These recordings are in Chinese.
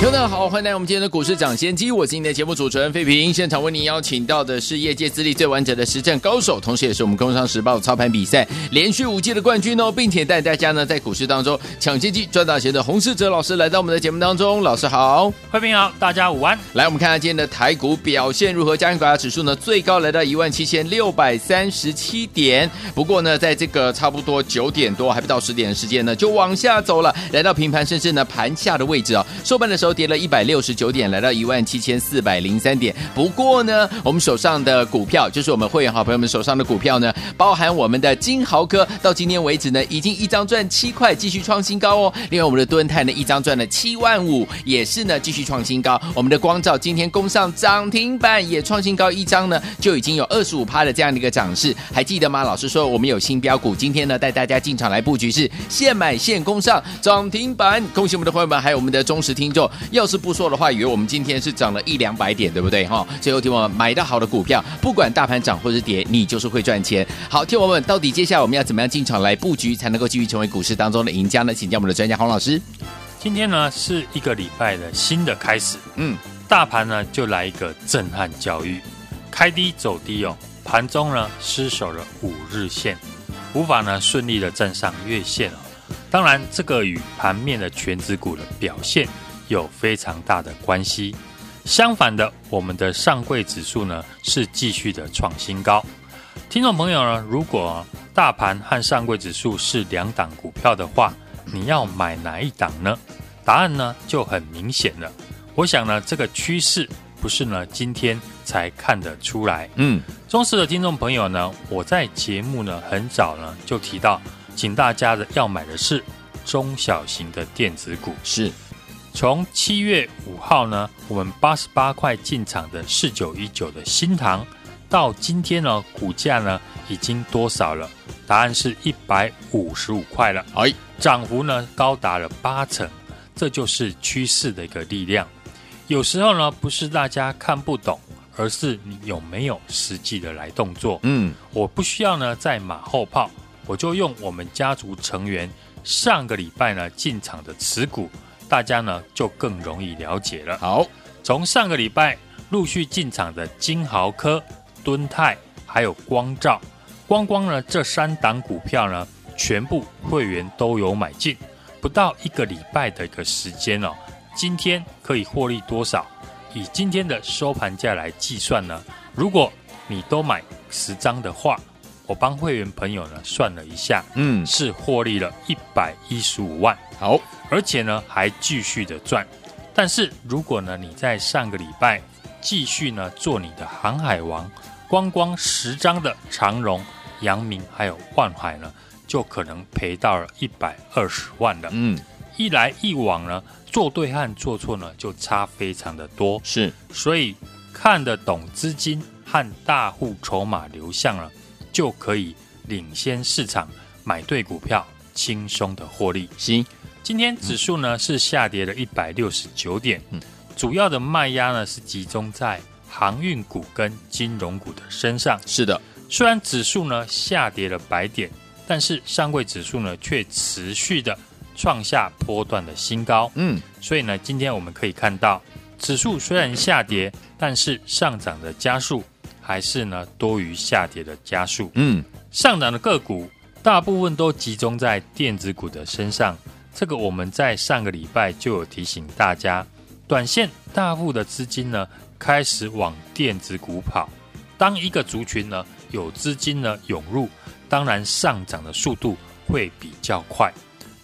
听众好，欢迎来我们今天的股市抢先机。我是今天的节目主持人费平，现场为您邀请到的是业界资历最完整的实战高手，同时也是我们工商时报操盘比赛连续五届的冠军哦，并且带大家呢在股市当中抢先机赚大钱的洪世哲老师来到我们的节目当中。老师好，费平好，大家午安。来，我们看看今天的台股表现如何？加权股价指数呢最高来到一万七千六百三十七点，不过呢，在这个差不多九点多还不到十点的时间呢，就往下走了，来到平盘甚至呢盘下的位置哦。收盘的时候跌了一百六十九点，来到一万七千四百零三点。不过呢，我们手上的股票，就是我们会员好朋友们手上的股票呢，包含我们的金豪科，到今天为止呢，已经一张赚七块，继续创新高哦。另外，我们的敦泰呢，一张赚了七万五，也是呢，继续创新高。我们的光照今天攻上涨停板，也创新高，一张呢就已经有二十五趴的这样的一个涨势。还记得吗？老师说我们有新标股，今天呢带大家进场来布局，是现买现攻上涨停板。恭喜我们的朋友们，还有我们的忠实听众。要是不说的话，以为我们今天是涨了一两百点，对不对？哈，最后听我们买到好的股票，不管大盘涨或是跌，你就是会赚钱。好，听我们到底接下来我们要怎么样进场来布局，才能够继续成为股市当中的赢家呢？请教我们的专家洪老师。今天呢是一个礼拜的新的开始，嗯，大盘呢就来一个震撼教育，开低走低哦，盘中呢失守了五日线，无法呢顺利的站上月线哦。当然，这个与盘面的全指股的表现。有非常大的关系。相反的，我们的上柜指数呢是继续的创新高。听众朋友呢，如果大盘和上柜指数是两档股票的话，你要买哪一档呢？答案呢就很明显了。我想呢，这个趋势不是呢今天才看得出来。嗯，忠实的听众朋友呢，我在节目呢很早呢就提到，请大家的要买的是中小型的电子股。是。从七月五号呢，我们八十八块进场的四九一九的新塘，到今天呢，股价呢已经多少了？答案是一百五十五块了，哎，涨幅呢高达了八成，这就是趋势的一个力量。有时候呢，不是大家看不懂，而是你有没有实际的来动作。嗯，我不需要呢在马后炮，我就用我们家族成员上个礼拜呢进场的持股。大家呢就更容易了解了。好，从上个礼拜陆续进场的金豪科、敦泰还有光照，光光呢这三档股票呢，全部会员都有买进，不到一个礼拜的一个时间哦。今天可以获利多少？以今天的收盘价来计算呢，如果你都买十张的话，我帮会员朋友呢算了一下，嗯，是获利了一百一十五万。好。而且呢，还继续的赚。但是如果呢，你在上个礼拜继续呢做你的航海王，光光十张的长荣、阳明还有万海呢，就可能赔到了一百二十万了。嗯，一来一往呢，做对和做错呢，就差非常的多。是，所以看得懂资金和大户筹码流向了，就可以领先市场，买对股票，轻松的获利。行。今天指数呢是下跌了一百六十九点，主要的卖压呢是集中在航运股跟金融股的身上。是的，虽然指数呢下跌了百点，但是上柜指数呢却持续的创下波段的新高。嗯，所以呢，今天我们可以看到，指数虽然下跌，但是上涨的加速还是呢多于下跌的加速。嗯，上涨的个股大部分都集中在电子股的身上。这个我们在上个礼拜就有提醒大家，短线大户的资金呢开始往电子股跑。当一个族群呢有资金呢涌入，当然上涨的速度会比较快。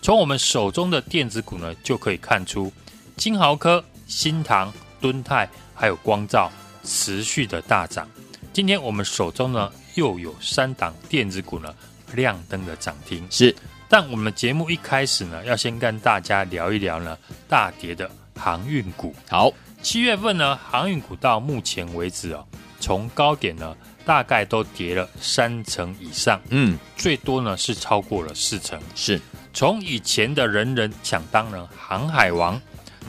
从我们手中的电子股呢就可以看出，金豪科、新唐、敦泰还有光照持续的大涨。今天我们手中呢又有三档电子股呢亮灯的涨停。是。但我们节目一开始呢，要先跟大家聊一聊呢大跌的航运股。好，七月份呢航运股到目前为止哦，从高点呢大概都跌了三成以上，嗯，最多呢是超过了四成。是从以前的人人想当呢航海王，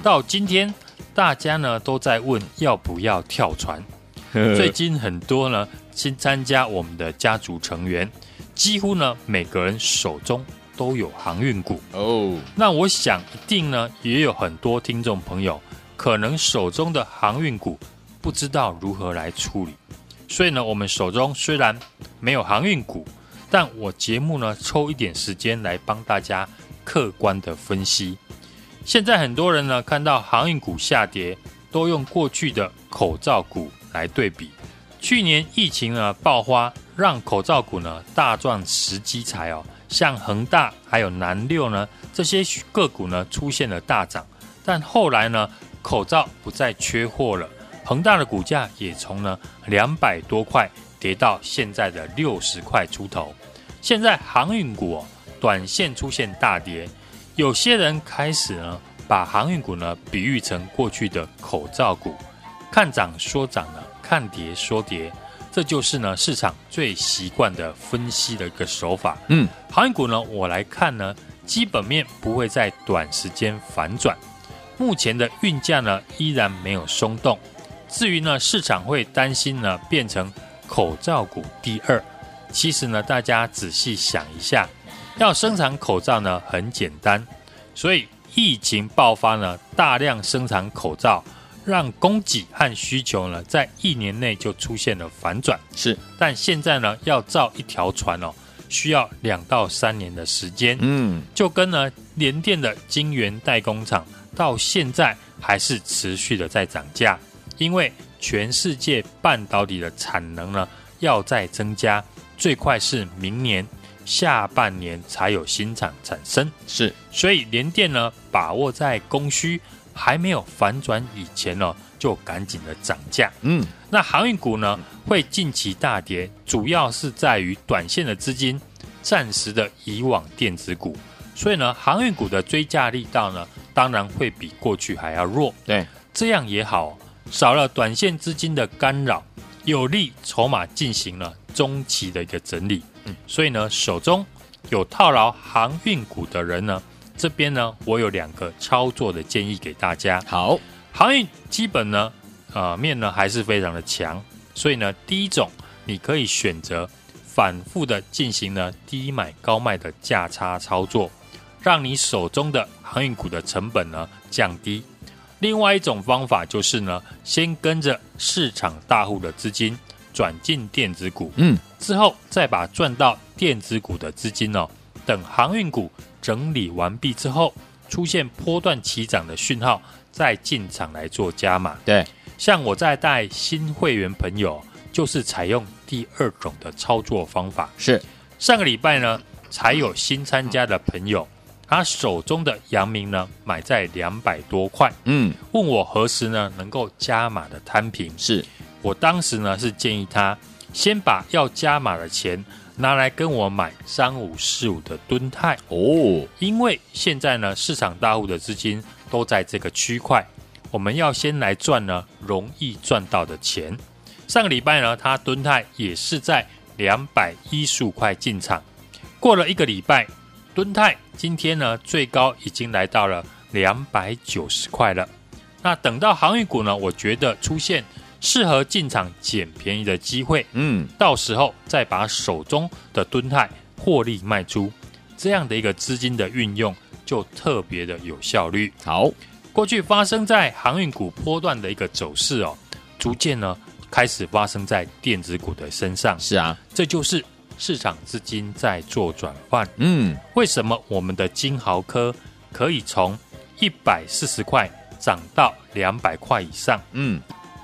到今天大家呢都在问要不要跳船。最近很多呢新参加我们的家族成员，几乎呢每个人手中都有航运股哦。那我想一定呢也有很多听众朋友可能手中的航运股不知道如何来处理。所以呢，我们手中虽然没有航运股，但我节目呢抽一点时间来帮大家客观的分析。现在很多人呢看到航运股下跌，都用过去的口罩股来对比。去年疫情呢爆发，让口罩股呢大赚时机财哦，像恒大还有南六呢这些个股呢出现了大涨，但后来呢口罩不再缺货了。恒大的股价也从呢两百多块跌到现在的六十块出头。现在航运股哦，短线出现大跌，有些人开始呢把航运股呢比喻成过去的口罩股，看涨说涨呢，看跌说跌，这就是呢市场最习惯的分析的一个手法。嗯，航运股呢，我来看呢，基本面不会在短时间反转，目前的运价呢依然没有松动。至于呢，市场会担心呢，变成口罩股第二。其实呢，大家仔细想一下，要生产口罩呢很简单，所以疫情爆发呢，大量生产口罩，让供给和需求呢在一年内就出现了反转。是，但现在呢，要造一条船哦，需要两到三年的时间。嗯，就跟呢联电的晶圆代工厂到现在还是持续的在涨价。因为全世界半导体的产能呢要再增加，最快是明年下半年才有新厂产生。是，所以联电呢把握在供需还没有反转以前呢，就赶紧的涨价。嗯，那航运股呢会近期大跌，主要是在于短线的资金暂时的移往电子股，所以呢航运股的追价力道呢当然会比过去还要弱。对，这样也好。少了短线资金的干扰，有利筹码进行了中期的一个整理。嗯，所以呢，手中有套牢航运股的人呢，这边呢，我有两个操作的建议给大家。好，航运基本呢，呃，面呢还是非常的强，所以呢，第一种你可以选择反复的进行呢低买高卖的价差操作，让你手中的航运股的成本呢降低。另外一种方法就是呢，先跟着市场大户的资金转进电子股，嗯，之后再把赚到电子股的资金哦，等航运股整理完毕之后，出现波段起涨的讯号，再进场来做加码。对，像我在带新会员朋友，就是采用第二种的操作方法。是上个礼拜呢，才有新参加的朋友。他手中的阳明呢，买在两百多块，嗯，问我何时呢能够加码的摊平？是我当时呢是建议他先把要加码的钱拿来跟我买三五四五的敦泰哦，因为现在呢市场大户的资金都在这个区块，我们要先来赚呢容易赚到的钱。上个礼拜呢，他敦泰也是在两百一十五块进场，过了一个礼拜。敦泰今天呢，最高已经来到了两百九十块了。那等到航运股呢，我觉得出现适合进场捡便宜的机会，嗯，到时候再把手中的吨泰获利卖出，这样的一个资金的运用就特别的有效率。好，过去发生在航运股波段的一个走势哦，逐渐呢开始发生在电子股的身上。是啊，这就是。市场资金在做转换，嗯，为什么我们的金豪科可以从一百四十块涨到两百块以上？嗯，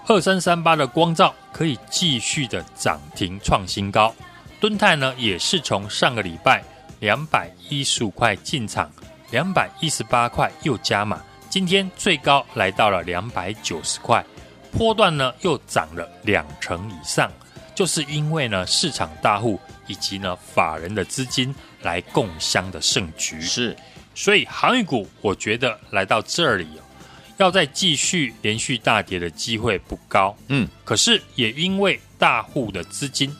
二三三八的光照可以继续的涨停创新高，敦泰呢也是从上个礼拜两百一十五块进场，两百一十八块又加码，今天最高来到了两百九十块，波段呢又涨了两成以上，就是因为呢市场大户。以及呢，法人的资金来共襄的盛局。是，所以航运股，我觉得来到这里，要再继续连续大跌的机会不高。嗯，可是也因为大户的资金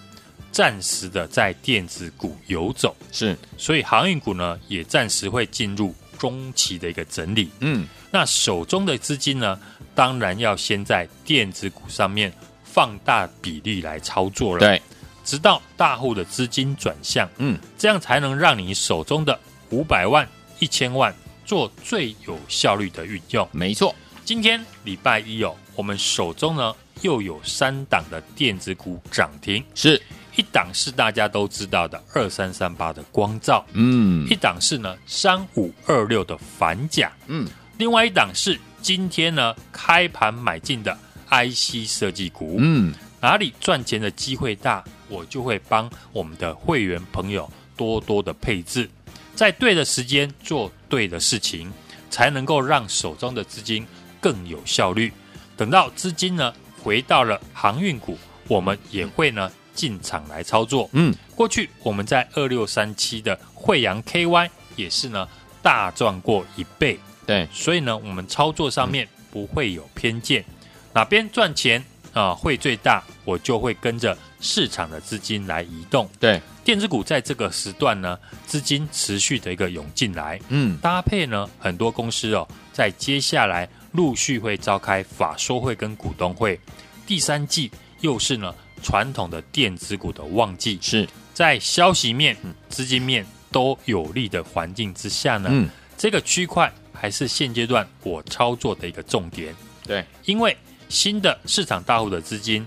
暂时的在电子股游走，是，所以航运股呢也暂时会进入中期的一个整理。嗯，那手中的资金呢，当然要先在电子股上面放大比例来操作了。对，直到大户的资金转向，嗯，这样才能让你手中的五百万、一千万做最有效率的运用。没错。今天礼拜一哦，我们手中呢又有三档的电子股涨停，是。一档是大家都知道的二三三八的光照，嗯。一档是呢三五二六的反甲，嗯，另外一档是今天呢开盘买进的 IC 设计股，嗯，哪里赚钱的机会大，我就会帮我们的会员朋友多多的配置，在对的时间做对的事情，才能够让手中的资金更有效率。等到资金呢回到了航运股，我们也会呢进场来操作。嗯，过去我们在二六三七的惠阳 KY 也是呢大赚过一倍，对，所以呢我们操作上面不会有偏见，哪边赚钱啊会最大，我就会跟着市场的资金来移动。对，电子股在这个时段呢，资金持续的一个涌进来，嗯，搭配呢很多公司哦，在接下来陆续会召开法说会跟股东会，第三季又是呢传统的电子股的旺季，是，在消息面、资金面都有利的环境之下呢，嗯，这个区块还是现阶段我操作的一个重点，对，因为新的市场大户的资金，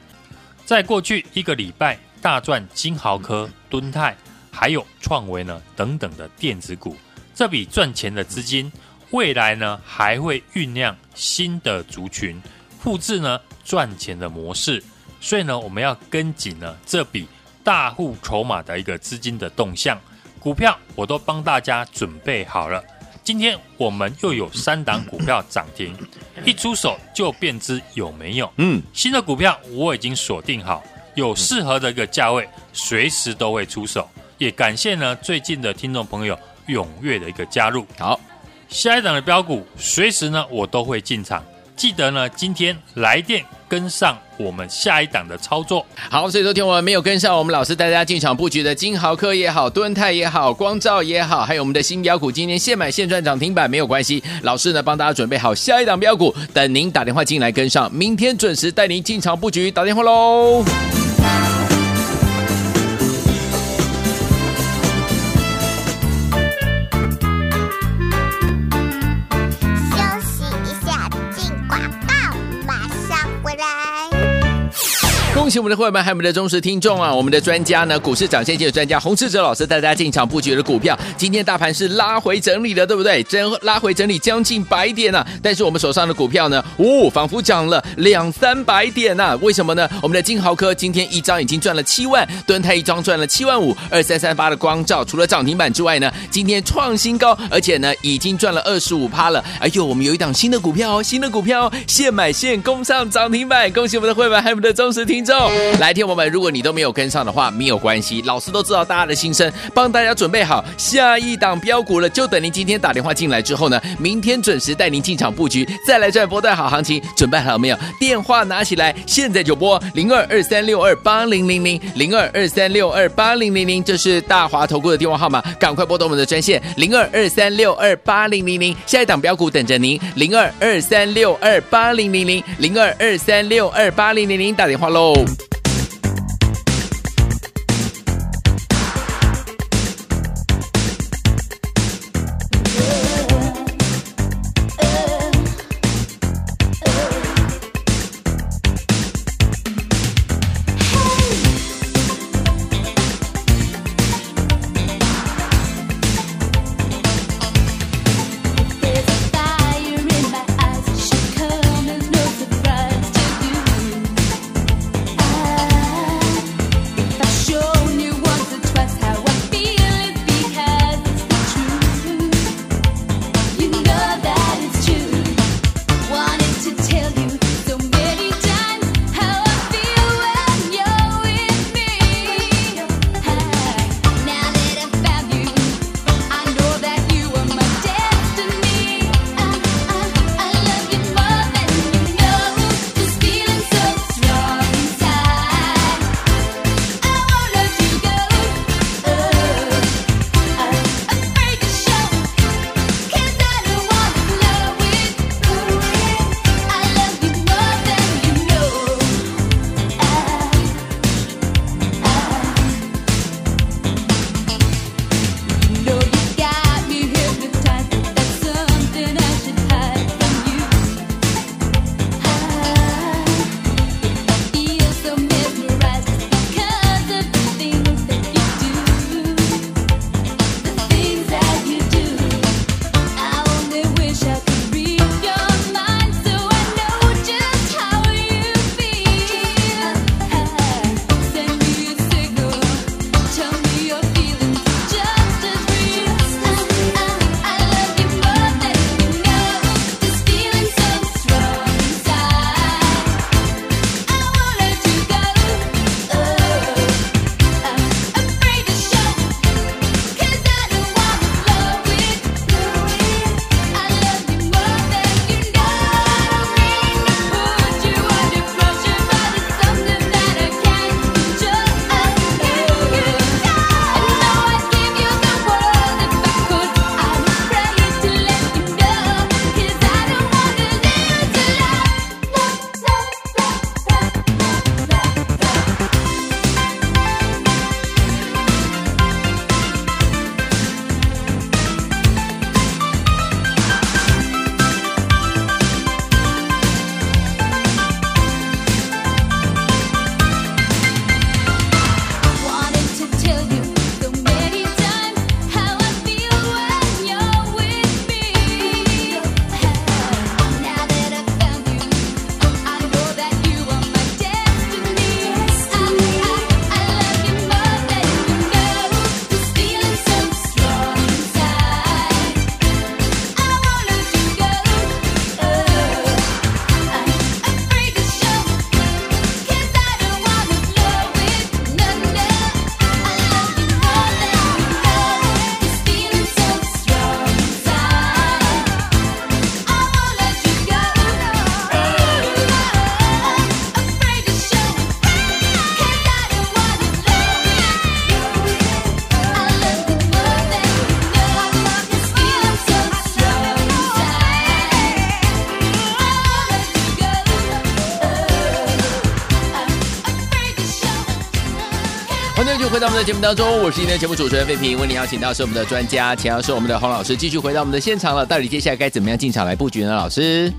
在过去一个礼拜大赚金豪科、敦泰，还有创维呢等等的电子股，这笔赚钱的资金，未来呢还会酝酿新的族群，复制呢赚钱的模式，所以呢我们要跟紧呢这笔大户筹码的一个资金的动向，股票我都帮大家准备好了。今天我们又有三档股票涨停，一出手就便知有没有。嗯，新的股票我已经锁定好，有适合的一个价位，随时都会出手。也感谢呢最近的听众朋友踊跃的一个加入。好，下一档的标股随时呢我都会进场，记得呢今天来电跟上我们下一档的操作。好，所以昨天我们没有跟上我们老师带大家进场布局的金豪科也好，敦泰也好，光照也好，还有我们的新标股，今天现买现赚涨停板没有关系，老师呢帮大家准备好下一档标股，等您打电话进来跟上，明天准时带您进场布局，打电话喽。Thank you. 喜我们的会员们，还有我们的忠实听众啊！我们的专家呢，股市涨先机的专家洪志哲老师带大家进场布局的股票，今天大盘是拉回整理的，对不对？真拉回整理将近百点啊！但是我们手上的股票呢，哦，仿佛涨了两三百点啊！为什么呢？我们的金豪科今天一张已经赚了七万，敦泰一张赚了七万五，二三三八的光照除了涨停板之外呢，今天创新高，而且呢已经赚了二十五趴了。哎呦，我们有一档新的股票哦，新的股票哦，现买现攻上涨停板！恭喜我们的会员，还有我们的忠实听众。来，听我们，如果你都没有跟上的话，没有关系，老师都知道大家的心声，帮大家准备好下一档标股了，就等您今天打电话进来之后呢，明天准时带您进场布局，再来赚波段好行情，准备好了没有？电话拿起来，现在就拨零二二三六二八零零零零二二三六二八零零零，这是大华投顾的电话号码，赶快拨通我们的专线零二二三六二八零零零，下一档标股等着您，零二二三六二八零零零零二二三六二八零零零，打电话喽。节目当中，我是今天节目主持人费平，为您邀请到是我们的专家，请要是，我们的洪老师，继续回到我们的现场了。到底接下来该怎么样进场来布局呢？老师，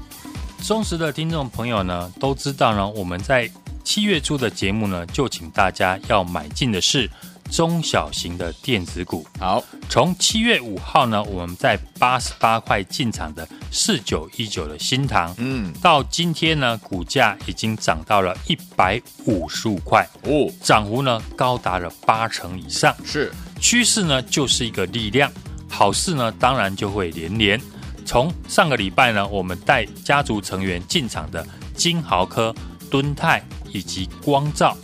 忠实的听众朋友呢，都知道呢，我们在七月初的节目呢，就请大家要买进的是。中小型的电子股，好，从七月五号呢，我们在八十八块进场的四九一九的新塘，嗯，到今天呢，股价已经涨到了一百五十五块，哦，涨幅呢高达了八成以上，是。趋势呢就是一个力量，好事呢当然就会连连。从上个礼拜呢，我们带家族成员进场的金豪科、敦泰以及光罩。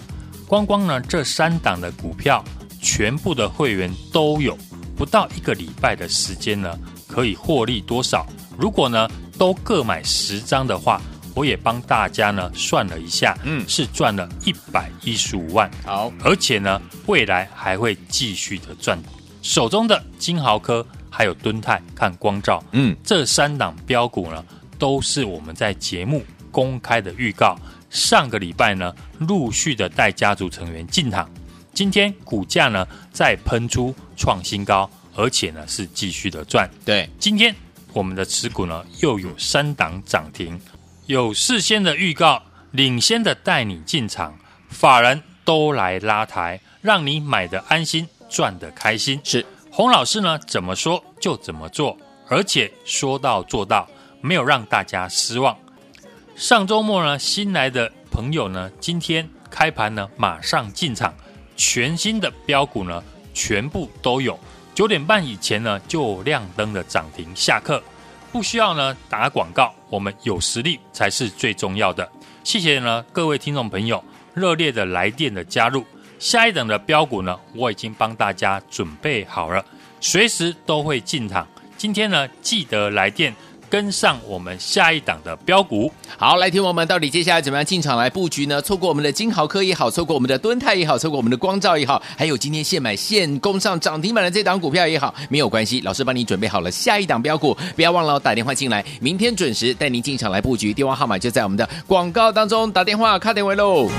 光光呢，这三档的股票，全部的会员都有，不到一个礼拜的时间呢，可以获利多少？如果呢都各买十张的话，我也帮大家呢算了一下，嗯，是赚了一百一十五万。好，而且呢，未来还会继续的赚。手中的金豪科还有敦泰看光照，嗯，这三档标股呢，都是我们在节目公开的预告。上个礼拜呢，陆续的带家族成员进场，今天股价呢再喷出创新高，而且呢是继续的赚。对，今天我们的持股呢又有三档涨停，有事先的预告，领先的带你进场，法人都来拉抬，让你买的安心，赚的开心。是洪老师呢怎么说就怎么做，而且说到做到，没有让大家失望。上周末呢，新来的朋友呢，今天开盘呢，马上进场，全新的标股呢，全部都有。九点半以前呢，就亮灯的涨停。下课不需要呢打广告，我们有实力才是最重要的。谢谢呢各位听众朋友热烈的来电的加入。下一等的标股呢，我已经帮大家准备好了，随时都会进场。今天呢，记得来电。跟上我们下一档的标股，好，来听我们到底接下来怎么样进场来布局呢？错过我们的金豪科也好，错过我们的敦泰也好，错过我们的光照也好，还有今天现买现攻上涨停板的这档股票也好，没有关系，老师帮你准备好了下一档标股，不要忘了打电话进来，明天准时带您进场来布局，电话号码就在我们的广告当中，打电话卡点位喽。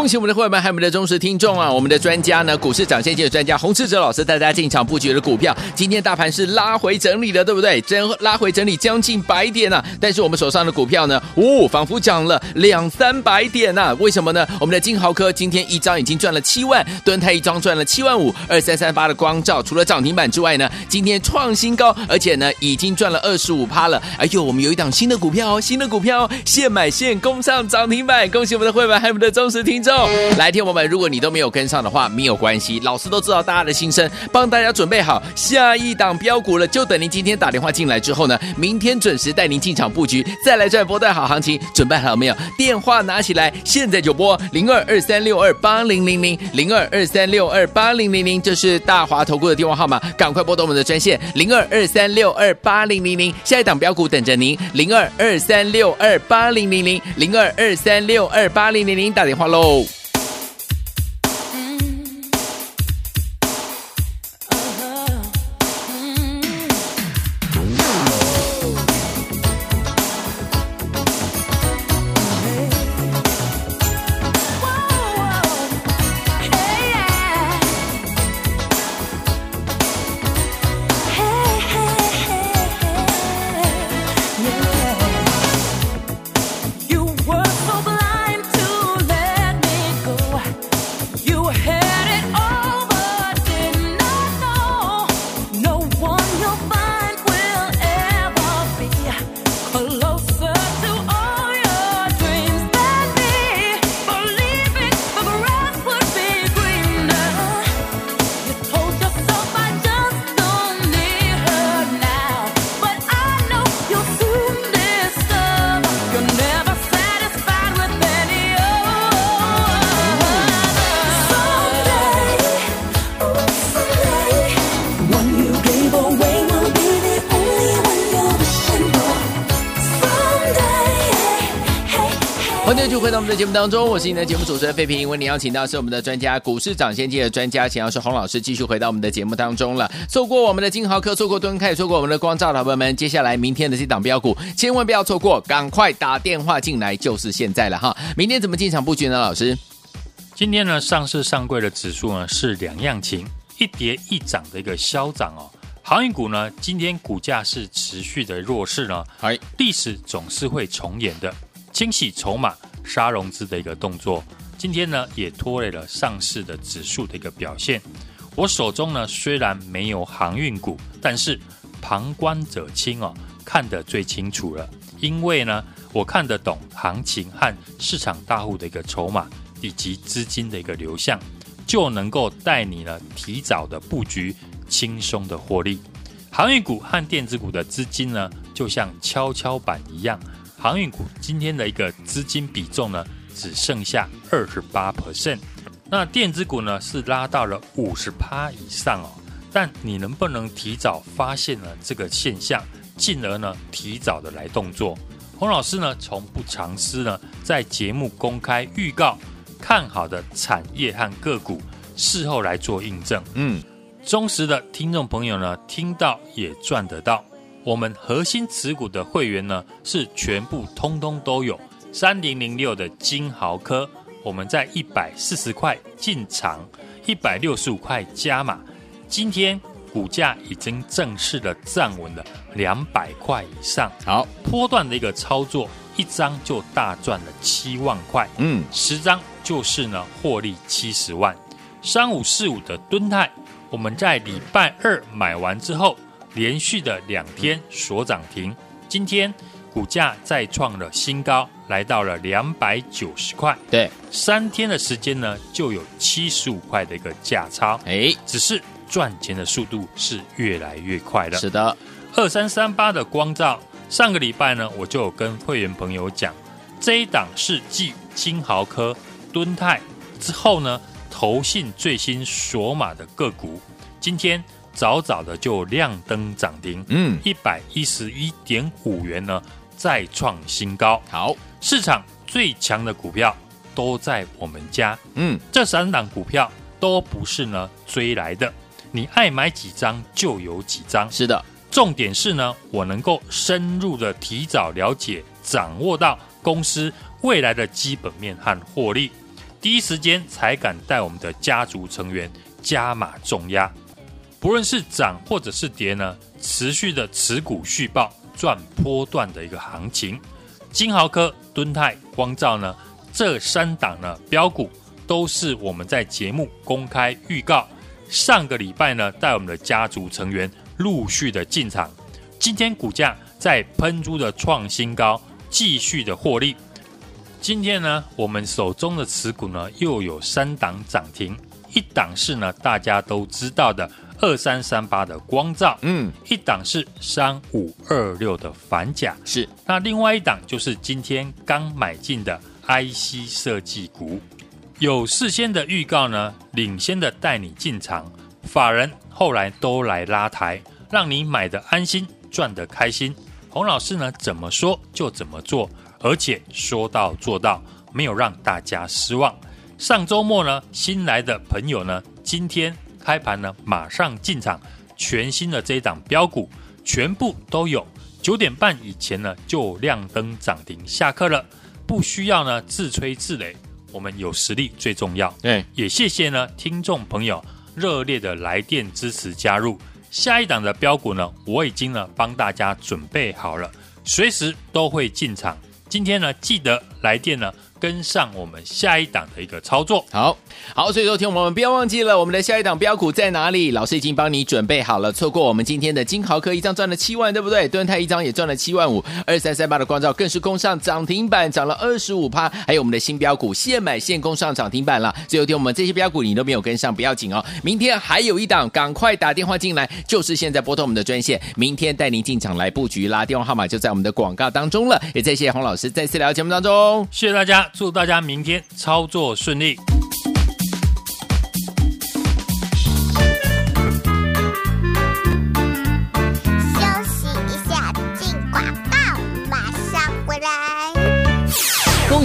恭喜我们的会员们，还有我们的忠实听众啊！我们的专家呢，股市涨先机的专家洪志哲老师带大家进场布局的股票，今天大盘是拉回整理的，对不对？真拉回整理将近百点啊！但是我们手上的股票呢，哦，仿佛涨了两三百点啊！为什么呢？我们的金豪科今天一张已经赚了七万，敦泰一张赚了七万五，二三三八的光照除了涨停板之外呢，今天创新高，而且呢已经赚了二十五趴了。哎呦，我们有一档新的股票哦，新的股票哦，现买现攻上涨停板！恭喜我们的会员，还有我们的忠实听众。来听我们，如果你都没有跟上的话，没有关系，老师都知道大家的心声，帮大家准备好下一档标股了，就等您今天打电话进来之后呢，明天准时带您进场布局，再来赚波段好行情，准备好没有？电话拿起来，现在就拨零二二三六二八零零零零二二三六二八零零零，这是大华投顾的电话号码，赶快拨通我们的专线零二二三六二八零零零，下一档标股等着您，零二二三六二八零零零零二二三六二八零零零，打电话喽。欢迎继续回到我们的节目当中，我是你的节目主持人费平。为您邀请到是我们的专家，股市涨先机的专家，钱老师洪老师，继续回到我们的节目当中了。错过我们的金豪科，错过敦凯，错过我们的光照，老朋友们，接下来明天的这档标股，千万不要错过，赶快打电话进来，就是现在了哈。明天怎么进场布局呢？老师，今天呢，上市上柜的指数呢是两样情，一跌一涨的一个消涨哦。航运股呢，今天股价是持续的弱势呢，哎，历史总是会重演的。清洗筹码、杀融资的一个动作，今天呢也拖累了上市的指数的一个表现。我手中呢虽然没有航运股，但是旁观者清哦，看得最清楚了。因为呢，我看得懂行情和市场大户的一个筹码以及资金的一个流向，就能够带你呢提早的布局，轻松的获利。航运股和电子股的资金呢，就像跷跷板一样。航运股今天的一个资金比重呢，只剩下二十八 percent，那电子股呢是拉到了五十趴以上哦。但你能不能提早发现了这个现象，进而呢提早的来动作？洪老师呢从不藏私呢，在节目公开预告看好的产业和个股，事后来做印证。嗯，忠实的听众朋友呢，听到也赚得到。我们核心持股的会员呢，是全部通通都有。三零零六的金豪科，我们在一百四十块进场，一百六十五块加码，今天股价已经正式的站稳了两百块以上。好，波段的一个操作，一张就大赚了七万块，嗯，十张就是呢获利七十万。三五四五的敦泰，我们在礼拜二买完之后。连续的两天所涨停，今天股价再创了新高，来到了两百九十块。对，三天的时间呢，就有七十五块的一个价差。哎，只是赚钱的速度是越来越快了。是的，二三三八的光照，上个礼拜呢，我就有跟会员朋友讲，这一档是继金豪科、敦泰之后呢，投信最新锁码的个股，今天。早早的就亮灯涨停，嗯，一百一十一点五元呢，再创新高。好，市场最强的股票都在我们家，嗯，这三档股票都不是呢追来的，你爱买几张就有几张。是的，重点是呢，我能够深入的提早了解、掌握到公司未来的基本面和获利，第一时间才敢带我们的家族成员加码重压。不论是涨或者是跌呢，持续的持股续报赚波段的一个行情，金豪科、敦泰、光照呢，这三档呢标股都是我们在节目公开预告，上个礼拜呢带我们的家族成员陆续的进场，今天股价在喷出的创新高，继续的获利。今天呢，我们手中的持股呢又有三档涨停，一档是呢大家都知道的。二三三八的光照，嗯，一档是三五二六的反甲，是。那另外一档就是今天刚买进的 IC 设计股，有事先的预告呢，领先的带你进场，法人后来都来拉抬，让你买的安心，赚的开心。洪老师呢，怎么说就怎么做，而且说到做到，没有让大家失望。上周末呢，新来的朋友呢，今天。开盘呢，马上进场，全新的这一档标股全部都有。九点半以前呢，就亮灯涨停。下课了，不需要呢自吹自擂，我们有实力最重要。对，也谢谢呢听众朋友热烈的来电支持加入。下一档的标股呢，我已经呢帮大家准备好了，随时都会进场。今天呢，记得来电呢。跟上我们下一档的一个操作，好好，所以说听我们不要忘记了我们的下一档标股在哪里？老师已经帮你准备好了。错过我们今天的金豪科一张赚了七万，对不对？敦泰一张也赚了七万五，二三三八的光照更是攻上涨停板，涨了二十五趴。还有我们的新标股现买现攻上涨停板了。最后听我们这些标股你都没有跟上，不要紧哦。明天还有一档，赶快打电话进来，就是现在拨通我们的专线，明天带您进场来布局啦。电话号码就在我们的广告当中了。也谢谢洪老师再次来到节目当中，谢谢大家。祝大家明天操作顺利。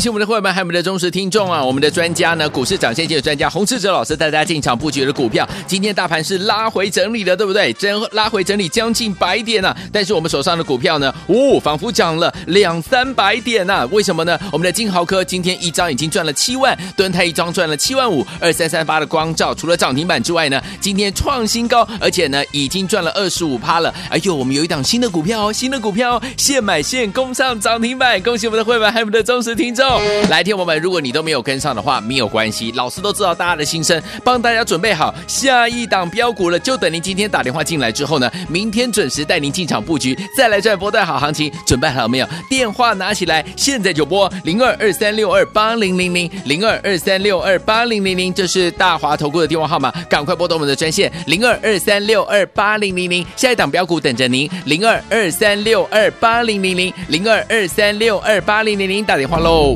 息一下，进广告，马上回来。恭喜我们的会员们，还有我们的忠实听众啊！我们的专家呢，股市涨先机的专家洪志哲老师带大家进场布局的股票，今天大盘是拉回整理的，对不对？真拉回整理将近百点啊！但是我们手上的股票呢，哦，仿佛涨了两三百点啊！为什么呢？我们的金豪科今天一张已经赚了七万，敦泰一张赚了七万五，二三三八的光照除了涨停板之外呢，今天创新高，而且呢已经赚了二十五趴了。哎呦，我们有一档新的股票哦，新的股票哦，现买现攻上涨停板，恭喜我们的会员，还有我们的忠实听众。来，听我们，如果你都没有跟上的话，没有关系，老师都知道大家的心声，帮大家准备好下一档标股了，就等您今天打电话进来之后呢，明天准时带您进场布局，再来赚波段好行情，准备好没有？电话拿起来，现在就拨零二二三六二八零零零零二二三六二八零零零，这是大华投顾的电话号码，赶快拨通我们的专线零二二三六二八零零零，下一档标股等着您，零二二三六二八零零零零二二三六二八零零零，打电话喽。